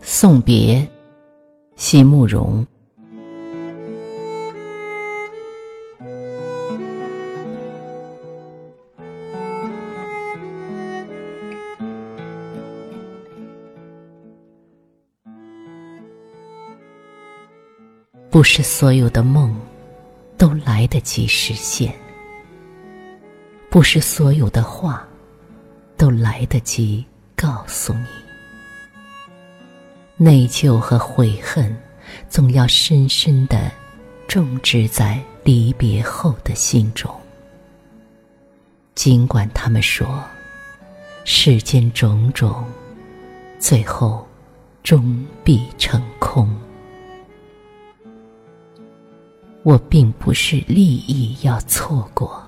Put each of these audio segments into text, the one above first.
送别，席慕容。不是所有的梦都来得及实现，不是所有的话都来得及告诉你。内疚和悔恨，总要深深的种植在离别后的心中。尽管他们说，世间种种，最后终必成空。我并不是利益要错过，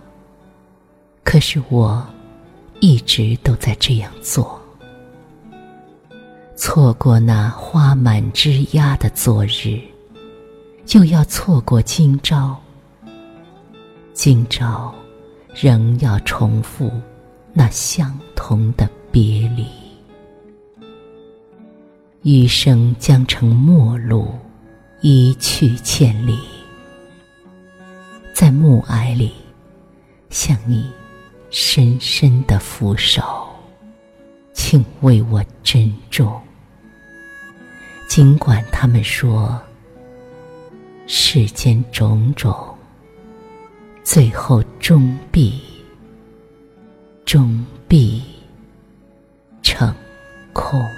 可是我一直都在这样做。错过那花满枝桠的昨日，就要错过今朝。今朝仍要重复那相同的别离，余生将成陌路，一去千里。在暮霭里，向你深深的俯首，请为我珍重。尽管他们说世间种种最后终必终必成空。